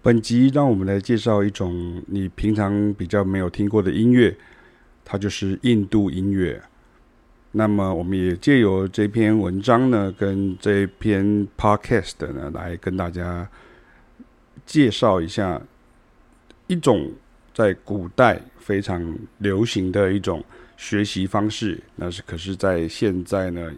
本集让我们来介绍一种你平常比较没有听过的音乐，它就是印度音乐。那么，我们也借由这篇文章呢，跟这篇 podcast 呢，来跟大家介绍一下一种在古代非常流行的一种学习方式。那是可是，在现在呢，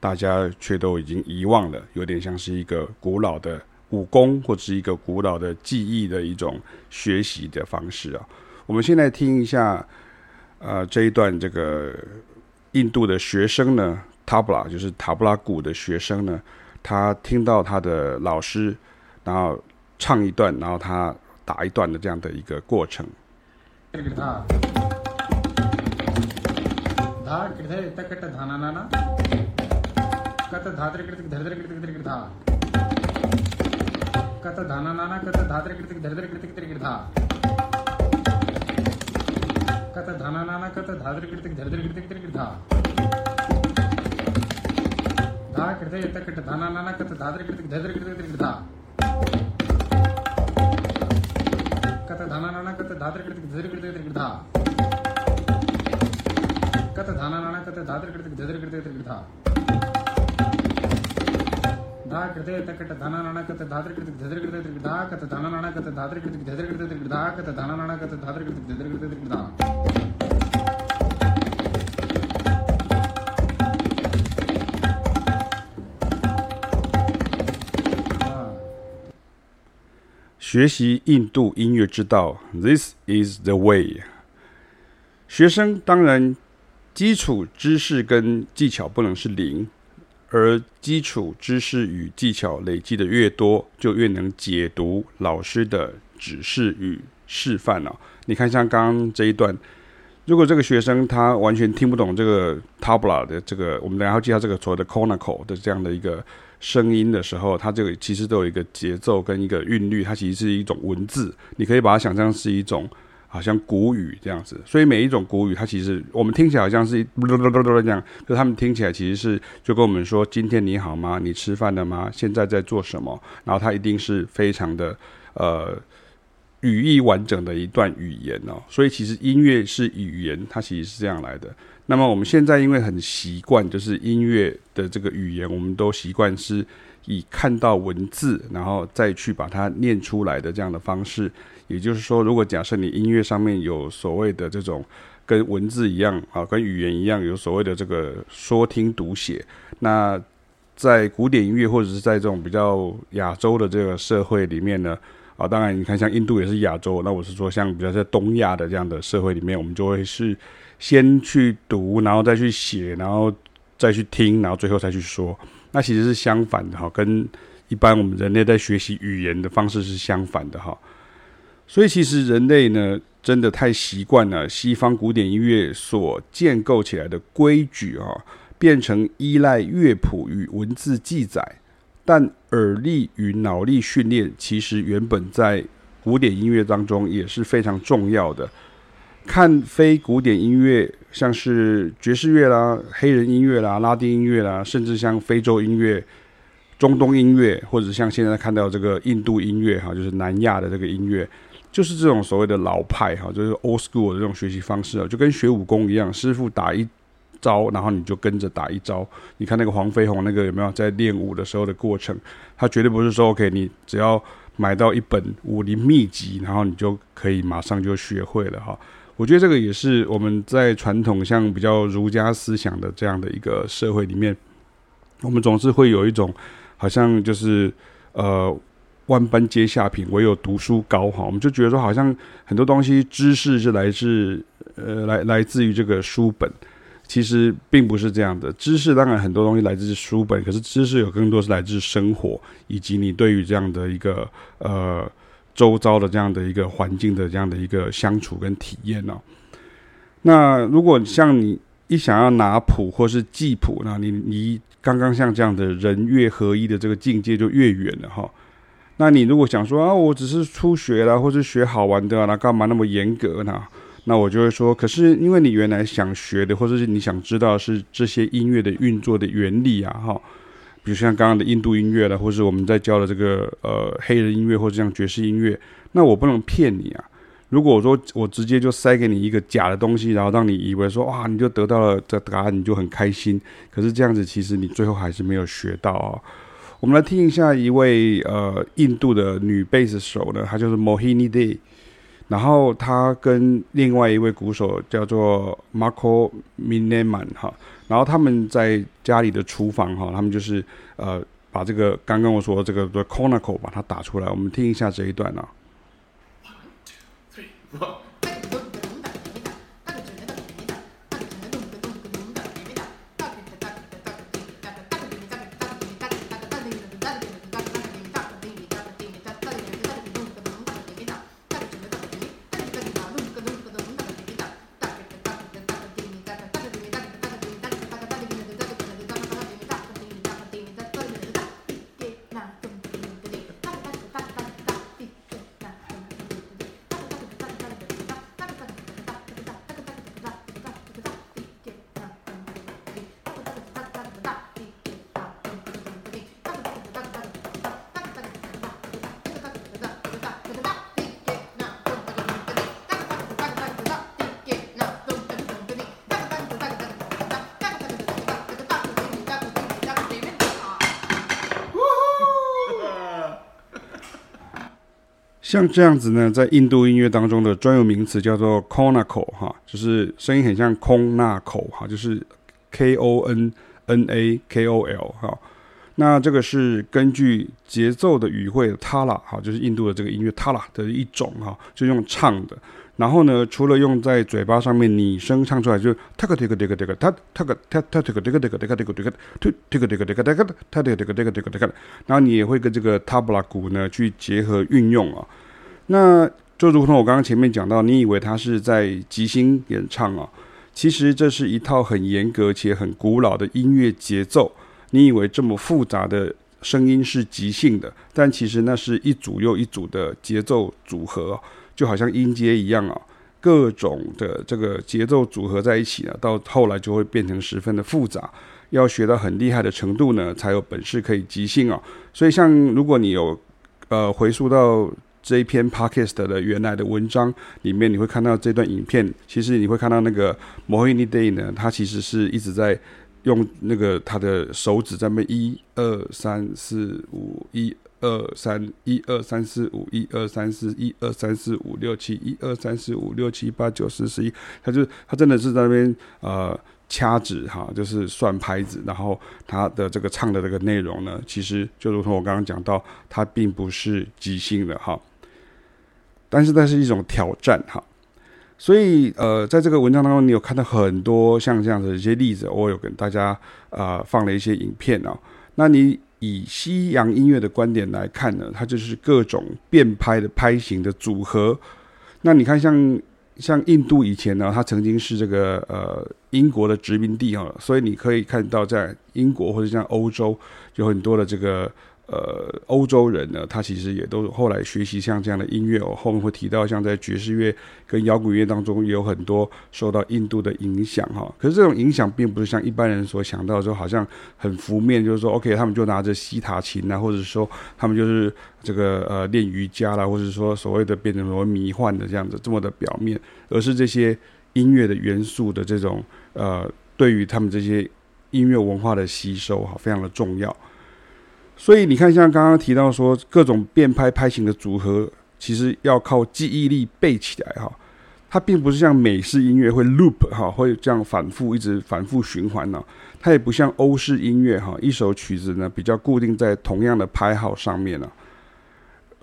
大家却都已经遗忘了，有点像是一个古老的武功，或者是一个古老的技艺的一种学习的方式啊。我们现在听一下，呃，这一段这个。印度的学生呢，塔布拉就是塔布拉鼓的学生呢，他听到他的老师，然后唱一段，然后他打一段的这样的一个过程。कत धाना नाना कत धात्र कृतिक धरिद्र कृतिक त्रिकृधा कत धाना नाना कत धात्र कृतिक धरिद्र कृतिक त्रिकृधा धा धा कृते यत कट धाना नाना कत धात्र कृतिक धरिद्र कृतिक त्रिकृधा कत धाना नाना कत धात्र कृतिक धरिद्र कृतिक त्रिकृधा कत धाना नाना कत धात्र कृतिक धरिद्र कृतिक त्रिकृधा 学习印度音乐之道，This is the way。学生当然基础知识跟技巧不能是零，而基础知识与技巧累积的越多，就越能解读老师的指示与示范了。你看，像刚刚这一段，如果这个学生他完全听不懂这个 tabla 的这个，我们等下要介绍这个所谓的 konaco 的这样的一个。声音的时候，它这个其实都有一个节奏跟一个韵律，它其实是一种文字，你可以把它想象是一种好像古语这样子。所以每一种古语，它其实我们听起来好像是 这样，就他们听起来其实是就跟我们说：“今天你好吗？你吃饭了吗？现在在做什么？”然后它一定是非常的呃语义完整的一段语言哦。所以其实音乐是语言，它其实是这样来的。那么我们现在因为很习惯，就是音乐的这个语言，我们都习惯是以看到文字，然后再去把它念出来的这样的方式。也就是说，如果假设你音乐上面有所谓的这种跟文字一样啊，跟语言一样有所谓的这个说听读写，那在古典音乐或者是在这种比较亚洲的这个社会里面呢，啊，当然你看像印度也是亚洲，那我是说像比较在东亚的这样的社会里面，我们就会是。先去读，然后再去写，然后再去听，然后最后再去说。那其实是相反的哈，跟一般我们人类在学习语言的方式是相反的哈。所以其实人类呢，真的太习惯了西方古典音乐所建构起来的规矩啊，变成依赖乐谱与文字记载。但耳力与脑力训练其实原本在古典音乐当中也是非常重要的。看非古典音乐，像是爵士乐啦、黑人音乐啦、拉丁音乐啦，甚至像非洲音乐、中东音乐，或者像现在看到这个印度音乐哈，就是南亚的这个音乐，就是这种所谓的老派哈，就是 old school 的这种学习方式啊，就跟学武功一样，师傅打一招，然后你就跟着打一招。你看那个黄飞鸿那个有没有在练武的时候的过程？他绝对不是说 OK，你只要买到一本武林秘籍，然后你就可以马上就学会了哈。我觉得这个也是我们在传统像比较儒家思想的这样的一个社会里面，我们总是会有一种好像就是呃万般皆下品，唯有读书高哈。我们就觉得说好像很多东西知识是来自呃来来自于这个书本，其实并不是这样的。知识当然很多东西来自书本，可是知识有更多是来自生活以及你对于这样的一个呃。周遭的这样的一个环境的这样的一个相处跟体验哦，那如果像你一想要拿谱或是记谱，那你离刚刚像这样的人乐合一的这个境界就越远了哈。那你如果想说啊，我只是初学啦，或是学好玩的，那干嘛那么严格呢？那我就会说，可是因为你原来想学的，或者是你想知道是这些音乐的运作的原理啊，哈。比如像刚刚的印度音乐了，或是我们在教的这个呃黑人音乐，或者像爵士音乐，那我不能骗你啊。如果我说我直接就塞给你一个假的东西，然后让你以为说哇，你就得到了这答案，你就很开心。可是这样子，其实你最后还是没有学到啊。我们来听一下一位呃印度的女贝斯手呢，她就是 Mohini Day，然后她跟另外一位鼓手叫做 Marco Minnemann 哈，然后他们在家里的厨房哈，他们就是呃把这个刚刚我说这个 the chronicle 把它打出来，我们听一下这一段啊。像这样子呢，在印度音乐当中的专有名词叫做 Konako 哈，就是声音很像空纳口哈，就是 K O N N A K O L 哈。那这个是根据节奏的语汇 Tala 哈，就是印度的这个音乐 Tala 的一种哈，就用唱的。然后呢，除了用在嘴巴上面拟声唱出来，就 taka taka taka taka ta taka ta ta taka taka taka taka taka taka ta taka taka taka taka ta taka taka taka taka taka，然后你也会跟这个 tabla 鼓呢去结合运用啊。那就如同我刚刚前面讲到，你以为它是在即兴演唱啊，其实这是一套很严格且很古老的音乐节奏。你以为这么复杂的声音是即兴的，但其实那是一组又一组的节奏组合。就好像音阶一样啊，各种的这个节奏组合在一起呢，到后来就会变成十分的复杂，要学到很厉害的程度呢，才有本事可以即兴啊。所以，像如果你有呃回溯到这一篇 podcast 的原来的文章里面，你会看到这段影片，其实你会看到那个 Mohini Day 呢，他其实是一直在用那个他的手指在那一二三四五一。二三一二三四五一二三四一二三四五六七一二三四五六七八九十十一，他就他真的是在那边呃掐指哈，就是算拍子，然后他的这个唱的这个内容呢，其实就如同我刚刚讲到，它并不是即兴的哈，但是那是一种挑战哈，所以呃，在这个文章当中，你有看到很多像这样的一些例子，我有跟大家啊、呃、放了一些影片啊，那你。以西洋音乐的观点来看呢，它就是各种变拍的拍型的组合。那你看像，像印度以前呢，它曾经是这个呃英国的殖民地啊，所以你可以看到在英国或者像欧洲有很多的这个。呃，欧洲人呢，他其实也都后来学习像这样的音乐哦。后面会提到，像在爵士乐跟摇滚乐当中，也有很多受到印度的影响哈。可是这种影响并不是像一般人所想到的，说好像很浮面，就是说，OK，他们就拿着西塔琴啊，或者说他们就是这个呃练瑜伽啦，或者说所谓的变成什么迷幻的这样子这么的表面，而是这些音乐的元素的这种呃，对于他们这些音乐文化的吸收哈，非常的重要。所以你看，像刚刚提到说，各种变拍拍型的组合，其实要靠记忆力背起来哈。它并不是像美式音乐会 loop 哈，会这样反复一直反复循环呢。它也不像欧式音乐哈，一首曲子呢比较固定在同样的拍号上面呢。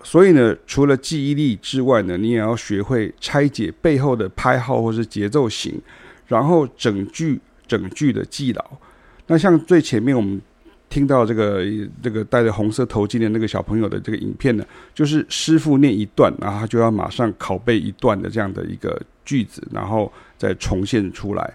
所以呢，除了记忆力之外呢，你也要学会拆解背后的拍号或是节奏型，然后整句整句的记牢。那像最前面我们。听到这个这个戴着红色头巾的那个小朋友的这个影片呢，就是师傅念一段，然后他就要马上拷贝一段的这样的一个句子，然后再重现出来。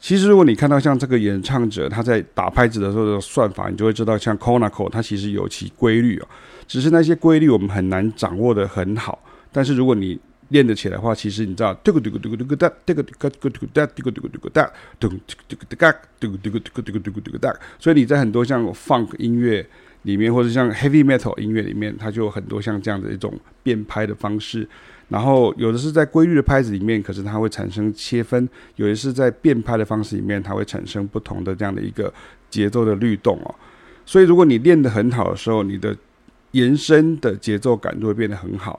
其实如果你看到像这个演唱者他在打拍子的时候的算法，你就会知道像 Konako 它其实有其规律哦，只是那些规律我们很难掌握的很好。但是如果你练得起来的话，其实你知道，嘟咕嘟咕嘟咕嘟咕哒，嘟咕嘟咕嘟咕嘟咕哒，嘟咕嘟咕嘟咕哒，嘟嘟咕嘟嘎，嘟嘟嘟嘟嘟嘟哒。所以你在很多像 funk 音乐里面，或者像 heavy metal 音乐里面，它就有很多像这样的一种变拍的方式。然后有的是在规律的拍子里面，可是它会产生切分；有的是在变拍的方式里面，它会产生不同的这样的一个节奏的律动哦。所以如果你练得很好的时候，你的延伸的节奏感就会变得很好。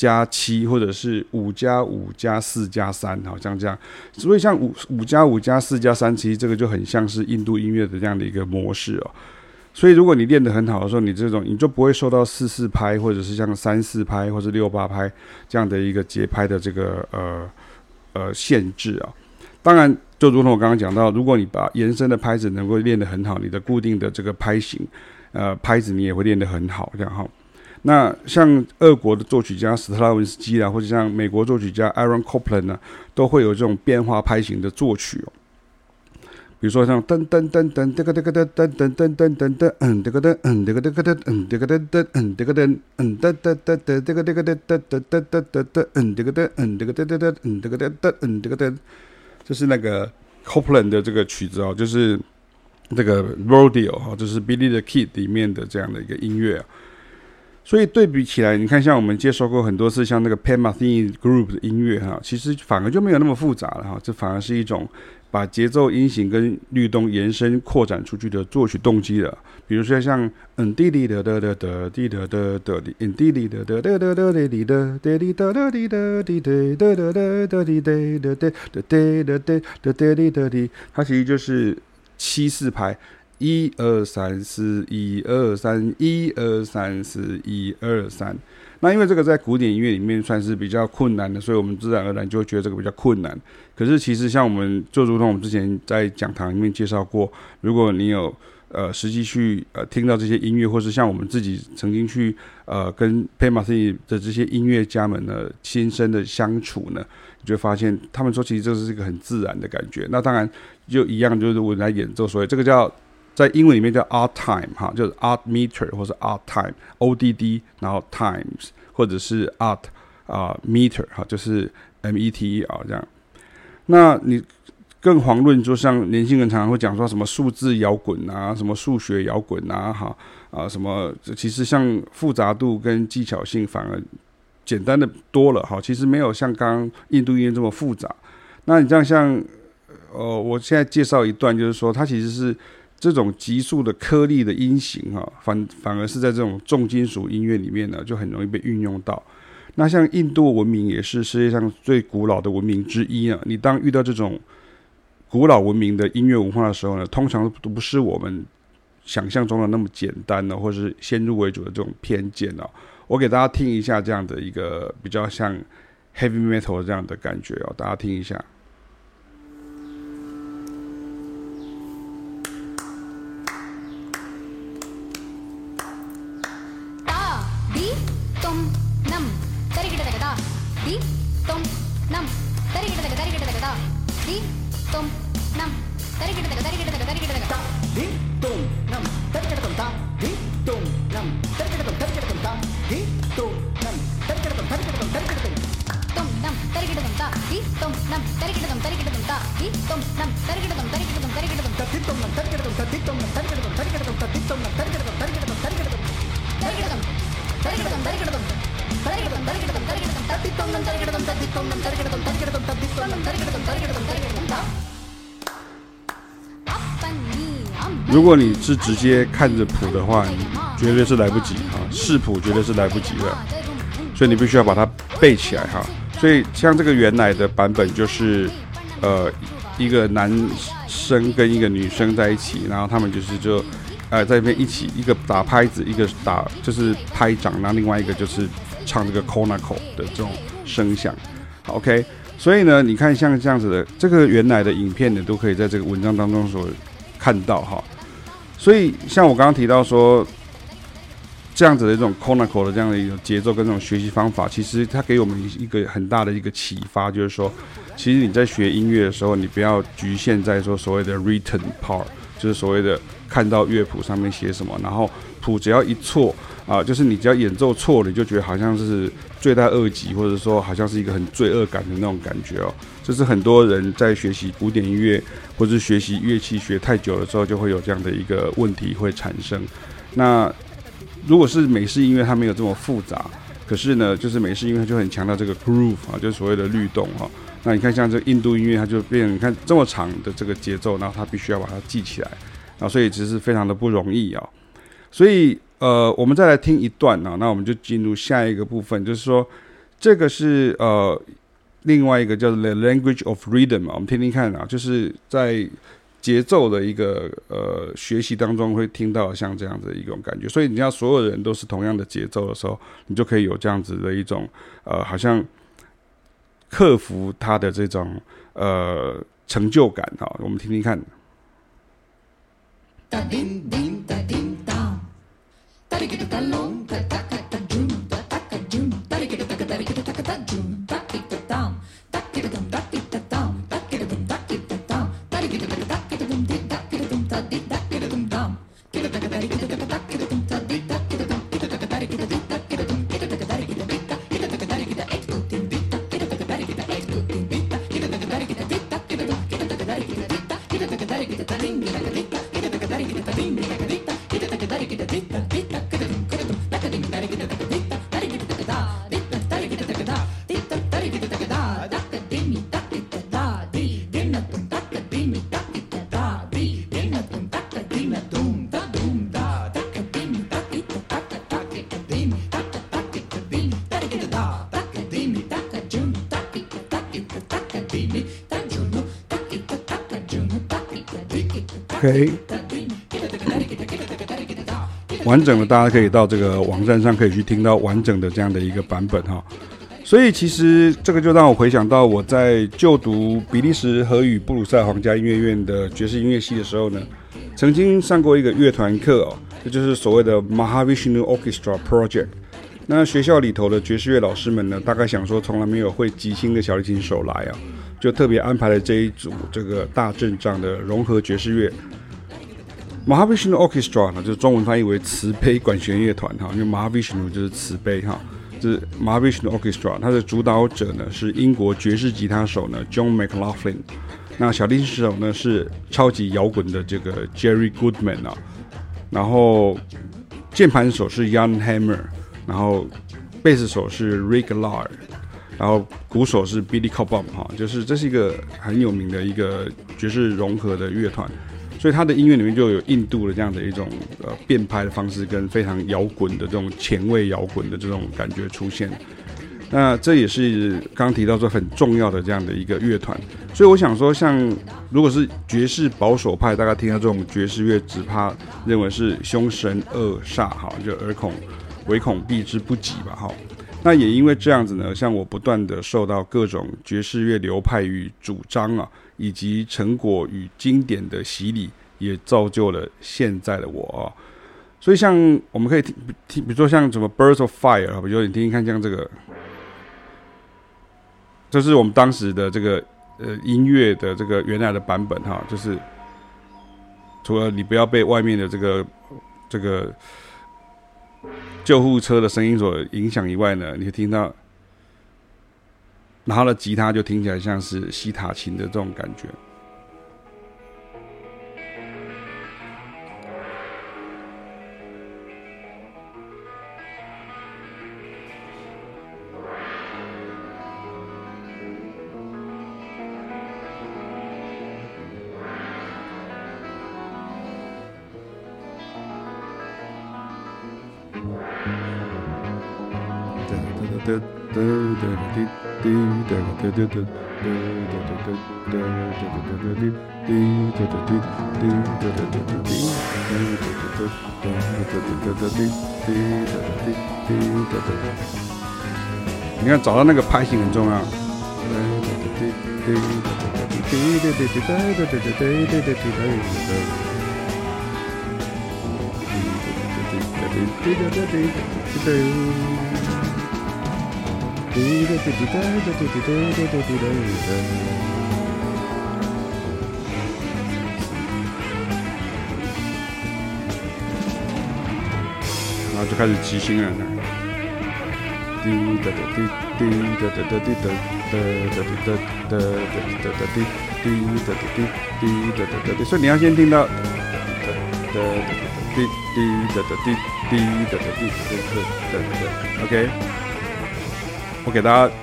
加七，或者是五加五加四加三，好像这样。所以像五五加五加四加三，其实这个就很像是印度音乐的这样的一个模式哦。所以如果你练得很好的时候，你这种你就不会受到四四拍，或者是像三四拍，或者六八拍这样的一个节拍的这个呃呃限制啊。当然，就如同我刚刚讲到，如果你把延伸的拍子能够练得很好，你的固定的这个拍型呃拍子你也会练得很好，这样哈。那像俄国的作曲家史特拉文斯基啊，或者像美国作曲家 Aaron Copland 呢，都会有这种变化拍型的作曲哦。比如说像噔噔噔噔这个这个噔噔噔噔噔噔噔嗯这个噔嗯这个这个噔嗯这个噔噔嗯这个噔嗯噔噔噔噔这个这个噔噔噔噔噔噔噔嗯这个噔嗯这个噔噔噔嗯这个噔噔嗯这个噔，这是那个 Copland 的这个曲子哦，就是这个 Rodeo 哈，就是 Billy the Kid 里面的这样的一个音乐啊。所以对比起来，你看，像我们接受过很多次像那个 Pat Metheny Group 的音乐哈，其实反而就没有那么复杂了哈。这反而是一种把节奏、音型跟律动延伸、扩展出去的作曲动机了。比如说像嗯滴滴的的的的滴的的的滴嗯滴滴的的的的的滴的滴滴的的滴的滴的的的的的滴的的的的的的的的滴的滴，它其实就是七四拍。一二三四，一二三，一二三四，一二三。那因为这个在古典音乐里面算是比较困难的，所以我们自然而然就会觉得这个比较困难。可是其实像我们就如同我们之前在讲堂里面介绍过，如果你有呃实际去呃听到这些音乐，或是像我们自己曾经去呃跟 Pat Metheny 的这些音乐家们呢亲身的相处呢，你就会发现他们说其实这是一个很自然的感觉。那当然就一样，就是我来演奏，所以这个叫。在英文里面叫 art time 哈，就是 art meter 或者 art time O D D，然后 times 或者是 art 啊、meter 哈，就是 M E T E R 这样。那你更遑论，就像年轻人常常会讲说什么数字摇滚啊，什么数学摇滚啊，哈啊什么，其实像复杂度跟技巧性反而简单的多了哈。其实没有像刚印度音乐这么复杂。那你这样像呃，我现在介绍一段，就是说它其实是。这种急速的颗粒的音型，哈，反反而是在这种重金属音乐里面呢，就很容易被运用到。那像印度文明也是世界上最古老的文明之一啊。你当遇到这种古老文明的音乐文化的时候呢，通常都不是我们想象中的那么简单的，或是先入为主的这种偏见哦。我给大家听一下这样的一个比较像 heavy metal 这样的感觉哦，大家听一下。ಡಿ ತೊಂ ನಂ ತರಿಗಿಡದಾಗ ತರಿಗಿಡದಾಗ the D ತೊಂ ನಂ ತರಿಗಿಡದಾಗ ತರಿಗಿಡದಾಗ ತರಿಗಿಡದಾಗ ದ ಡಿ ತೊಂ ನಂ ತರಿಗಿಡತಂ ದ ಡಿ ತೊಂ ನಂ ತರಿಗಿಡತಂ ತರಿಗಿಡತಂ ದ ಡಿ ತೊಂ ನಂ ತರಿಗಿಡತಂ ತರಿಗಿಡತಂ ತರಿಗಿಡತಂ ತೊಂ ನಂ ತರಿಗಿಡತಂ ದ ಡಿ ತೊಂ ನಂ ತರಿಗಿಡತಂ ತರಿಗಿಡತಂ ದ ಡಿ ತೊಂ ನಂ ತರಿಗಿಡತಂ ತರಿಗಿಡತಂ ತರಿಗಿಡತಂ ದ ಡಿ ತೊಂ ನಂ ತರಿಗಿಡತಂ ದ ಡಿ ತೊಂ ನಂ ತರಿಗಿಡತಂ ತರಿಗಿಡತಂ ದ ಡಿ ತೊಂ ನಂ ತರಿಗಿಡತಂ ತರಿಗಿಡತಂ ತರಿಗಿಡತಂ ತರಿಗಿಡತಂ ತರಿಗಿಡತಂ ತರಿಗಿಡತಂ ತರಿಗಿಡತಂ ತರಿಗಿಡತಂ ತರಿಗಿಡತಂ 如果你是直接看着谱的话，你绝对是来不及哈，视谱绝对是来不及的，所以你必须要把它背起来哈。所以像这个原来的版本就是，呃，一个男生跟一个女生在一起，然后他们就是就，呃，在那边一起，一个打拍子，一个打就是拍掌，然后另外一个就是唱这个 conaco 的这种声响。OK，所以呢，你看像这样子的这个原来的影片呢，都可以在这个文章当中所。看到哈。所以像我刚刚提到说，这样子的一种 canonical 的这样的一种节奏跟这种学习方法，其实它给我们一个很大的一个启发，就是说，其实你在学音乐的时候，你不要局限在说所谓的 written part，就是所谓的看到乐谱上面写什么，然后谱只要一错啊，就是你只要演奏错了，你就觉得好像是罪大恶极，或者说好像是一个很罪恶感的那种感觉哦。这是很多人在学习古典音乐或者是学习乐器学太久了之后，就会有这样的一个问题会产生。那如果是美式音乐，它没有这么复杂，可是呢，就是美式音乐就很强调这个 groove 啊，就是所谓的律动哈。那你看像这印度音乐，它就变你看这么长的这个节奏，然后它必须要把它记起来啊，所以其实非常的不容易啊。所以呃，我们再来听一段啊，那我们就进入下一个部分，就是说这个是呃另外一个叫做 The Language of Rhythm 啊，我们听听看啊，就是在。节奏的一个呃学习当中会听到像这样子的一种感觉，所以你要所有人都是同样的节奏的时候，你就可以有这样子的一种呃好像克服他的这种呃成就感哈。我们听听看。gotta get the talon, ta-ta. OK，完整的大家可以到这个网站上可以去听到完整的这样的一个版本哈。所以其实这个就让我回想到我在就读比利时荷语布鲁塞尔皇家音乐院的爵士音乐系的时候呢，曾经上过一个乐团课哦，这就是所谓的 Mahavishnu Orchestra Project。那学校里头的爵士乐老师们呢，大概想说从来没有会即兴的小提琴手来啊。就特别安排了这一组这个大阵仗的融合爵士乐，Mahavishnu Orchestra 呢，就是中文翻译为慈悲管弦乐团哈，因为 Mahavishnu 就是慈悲哈，就是 Mahavishnu Orchestra，它的主导者呢是英国爵士吉他手呢 John McLaughlin，那小提琴手呢是超级摇滚的这个 Jerry Goodman 啊，然后键盘手是 Jan Hammer，然后贝斯手是 Rick Lar，。然后鼓手是 Billy Cobham 哈，就是这是一个很有名的一个爵士融合的乐团，所以他的音乐里面就有印度的这样的一种呃变拍的方式，跟非常摇滚的这种前卫摇滚的这种感觉出现。那这也是刚提到说很重要的这样的一个乐团，所以我想说，像如果是爵士保守派，大家听到这种爵士乐，只怕认为是凶神恶煞哈，就耳恐唯恐避之不及吧哈。那也因为这样子呢，像我不断的受到各种爵士乐流派与主张啊，以及成果与经典的洗礼，也造就了现在的我啊。所以像我们可以听听，比如说像什么《Birds of Fire》啊，比如说你听听看，像这个，这是我们当时的这个呃音乐的这个原来的版本哈，就是除了你不要被外面的这个这个。救护车的声音所影响以外呢，你会听到，然后的吉他就听起来像是西塔琴的这种感觉。你看，找到那个拍型很重要。然后就开始即兴了。滴哒哒滴滴哒哒哒滴哒哒哒滴哒哒哒滴哒哒滴滴哒哒滴滴哒哒哒滴，所以你要先听到哒哒哒哒滴滴哒哒滴滴哒哒滴哒哒哒，OK。我给大家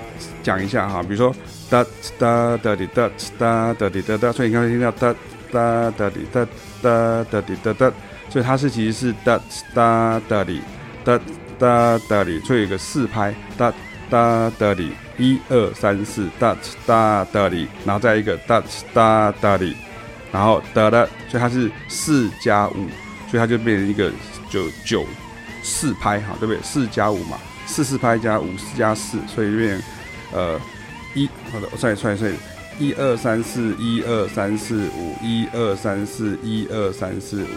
讲一下哈，比如说哒哒哒滴哒哒哒滴哒哒，所以你刚才听到哒哒哒滴哒哒哒滴哒哒，所以它是其实是哒哒哒滴哒。哒哒滴，所以有一个四拍，哒哒哒滴，一二三四，哒哒哒滴，然后再一个哒哒哒滴，然后哒哒，所以它是四加五，所以它就变成一个九九四拍哈，对不对？四加五嘛，四四拍加五四加四，所以这边呃一，好的，我算一算算，一二三四，一二三四五，一二三四，一二三四五。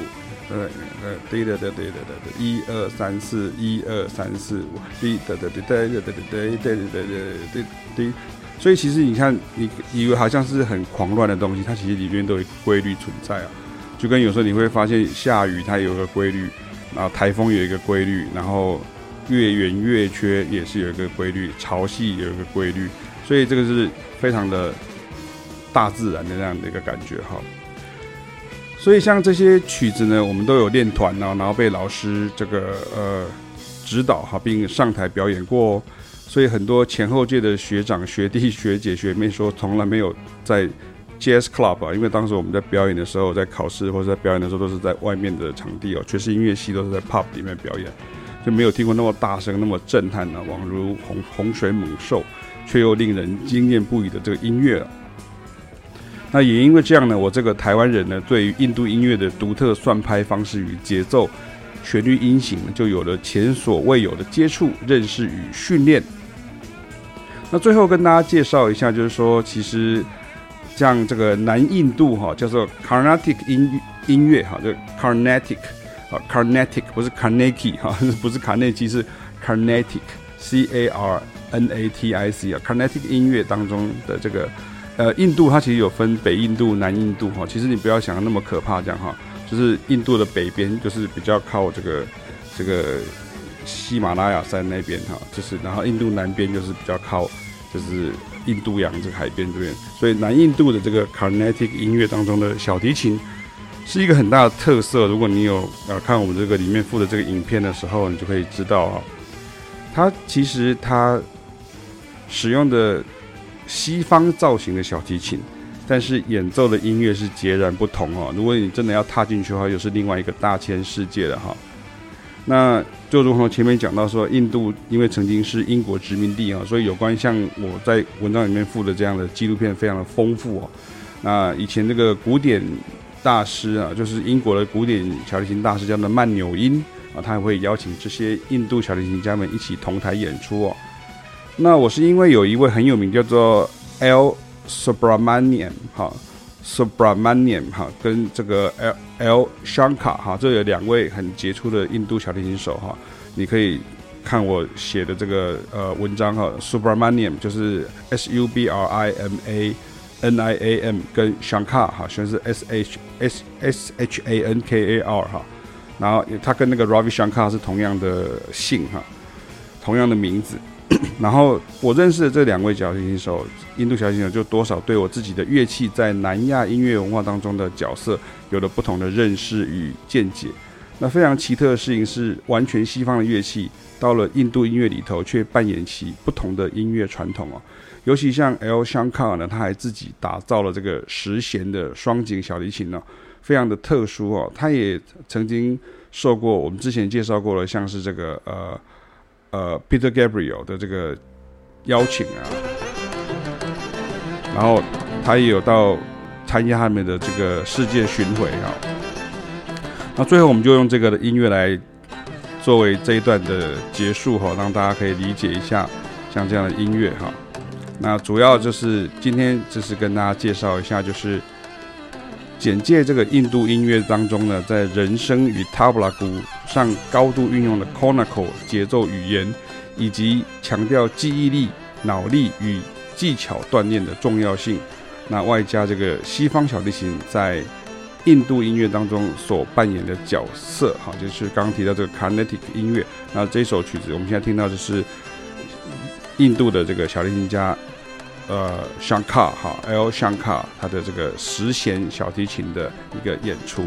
呃，呃，对的，对的，对的，对，一二三四，一二三四五，对的，对的，对的，对的，对的，对的，对对。所以其实你看，你以为好像是很狂乱的东西，它其实里面都有规律存在啊。就跟有时候你会发现下雨它有个规律，然后台风有一个规律，然后月圆月缺也是有一个规律，潮汐有一个规律，所以这个是非常的大自然的那样的一个感觉哈。所以像这些曲子呢，我们都有练团呢，然后被老师这个呃指导哈，并上台表演过。所以很多前后届的学长、学弟、学姐、学妹说，从来没有在 Jazz Club 啊，因为当时我们在表演的时候，在考试或者在表演的时候，都是在外面的场地哦，爵士音乐系都是在 Pub 里面表演，就没有听过那么大声、那么震撼呢，宛如洪洪水猛兽，却又令人惊艳不已的这个音乐了。那也因为这样呢，我这个台湾人呢，对于印度音乐的独特算拍方式与节奏、旋律音型，就有了前所未有的接触、认识与训练。那最后跟大家介绍一下，就是说，其实像这个南印度哈，叫做 Carnatic 音音乐哈，就 Carnatic 啊，Carnatic 不是 Carnegie 哈，不是卡内基，是 Carnatic，C A R N A T I C 啊，Carnatic 音乐当中的这个。呃，印度它其实有分北印度、南印度哈。其实你不要想那么可怕，这样哈，就是印度的北边就是比较靠这个这个喜马拉雅山那边哈，就是然后印度南边就是比较靠就是印度洋这个海边这边。所以南印度的这个 Carnatic 音乐当中的小提琴是一个很大的特色。如果你有呃看我们这个里面附的这个影片的时候，你就可以知道啊，它其实它使用的。西方造型的小提琴，但是演奏的音乐是截然不同哦。如果你真的要踏进去的话，又是另外一个大千世界了哈。那就如同前面讲到说，印度因为曾经是英国殖民地啊，所以有关像我在文章里面附的这样的纪录片非常的丰富哦。那以前这个古典大师啊，就是英国的古典小提琴大师叫做曼纽因啊，他还会邀请这些印度小提琴家们一起同台演出哦。那我是因为有一位很有名叫做 L Subramaniam 哈，Subramaniam 哈，跟这个 L L Shankar 哈，这有两位很杰出的印度小提琴手哈，你可以看我写的这个呃文章哈，Subramaniam 就是 S U B R I M A N I A M 跟 Shankar 哈，全是 S H S S H A N K A R 哈，然后他跟那个 Ravi Shankar 是同样的姓哈，同样的名字。然后我认识的这两位小提琴手，印度小提琴手，就多少对我自己的乐器在南亚音乐文化当中的角色有了不同的认识与见解。那非常奇特的事情是，完全西方的乐器到了印度音乐里头，却扮演起不同的音乐传统哦。尤其像 L. Shankar 呢，他还自己打造了这个十弦的双井小提琴呢，非常的特殊哦。他也曾经受过我们之前介绍过的，像是这个呃。呃，Peter Gabriel 的这个邀请啊，然后他也有到参加他们的这个世界巡回啊。那最后我们就用这个的音乐来作为这一段的结束哈，让大家可以理解一下像这样的音乐哈。那主要就是今天就是跟大家介绍一下，就是简介这个印度音乐当中呢，在人声与塔布拉鼓上高度运用的 conical 节奏语言，以及强调记忆力、脑力与技巧锻炼的重要性。那外加这个西方小提琴在印度音乐当中所扮演的角色，哈，就是刚刚提到这个 Carnatic 音乐。那这首曲子我们现在听到的是印度的这个小提琴家，呃，Shankar 哈，L Shankar 他的这个十弦小提琴的一个演出。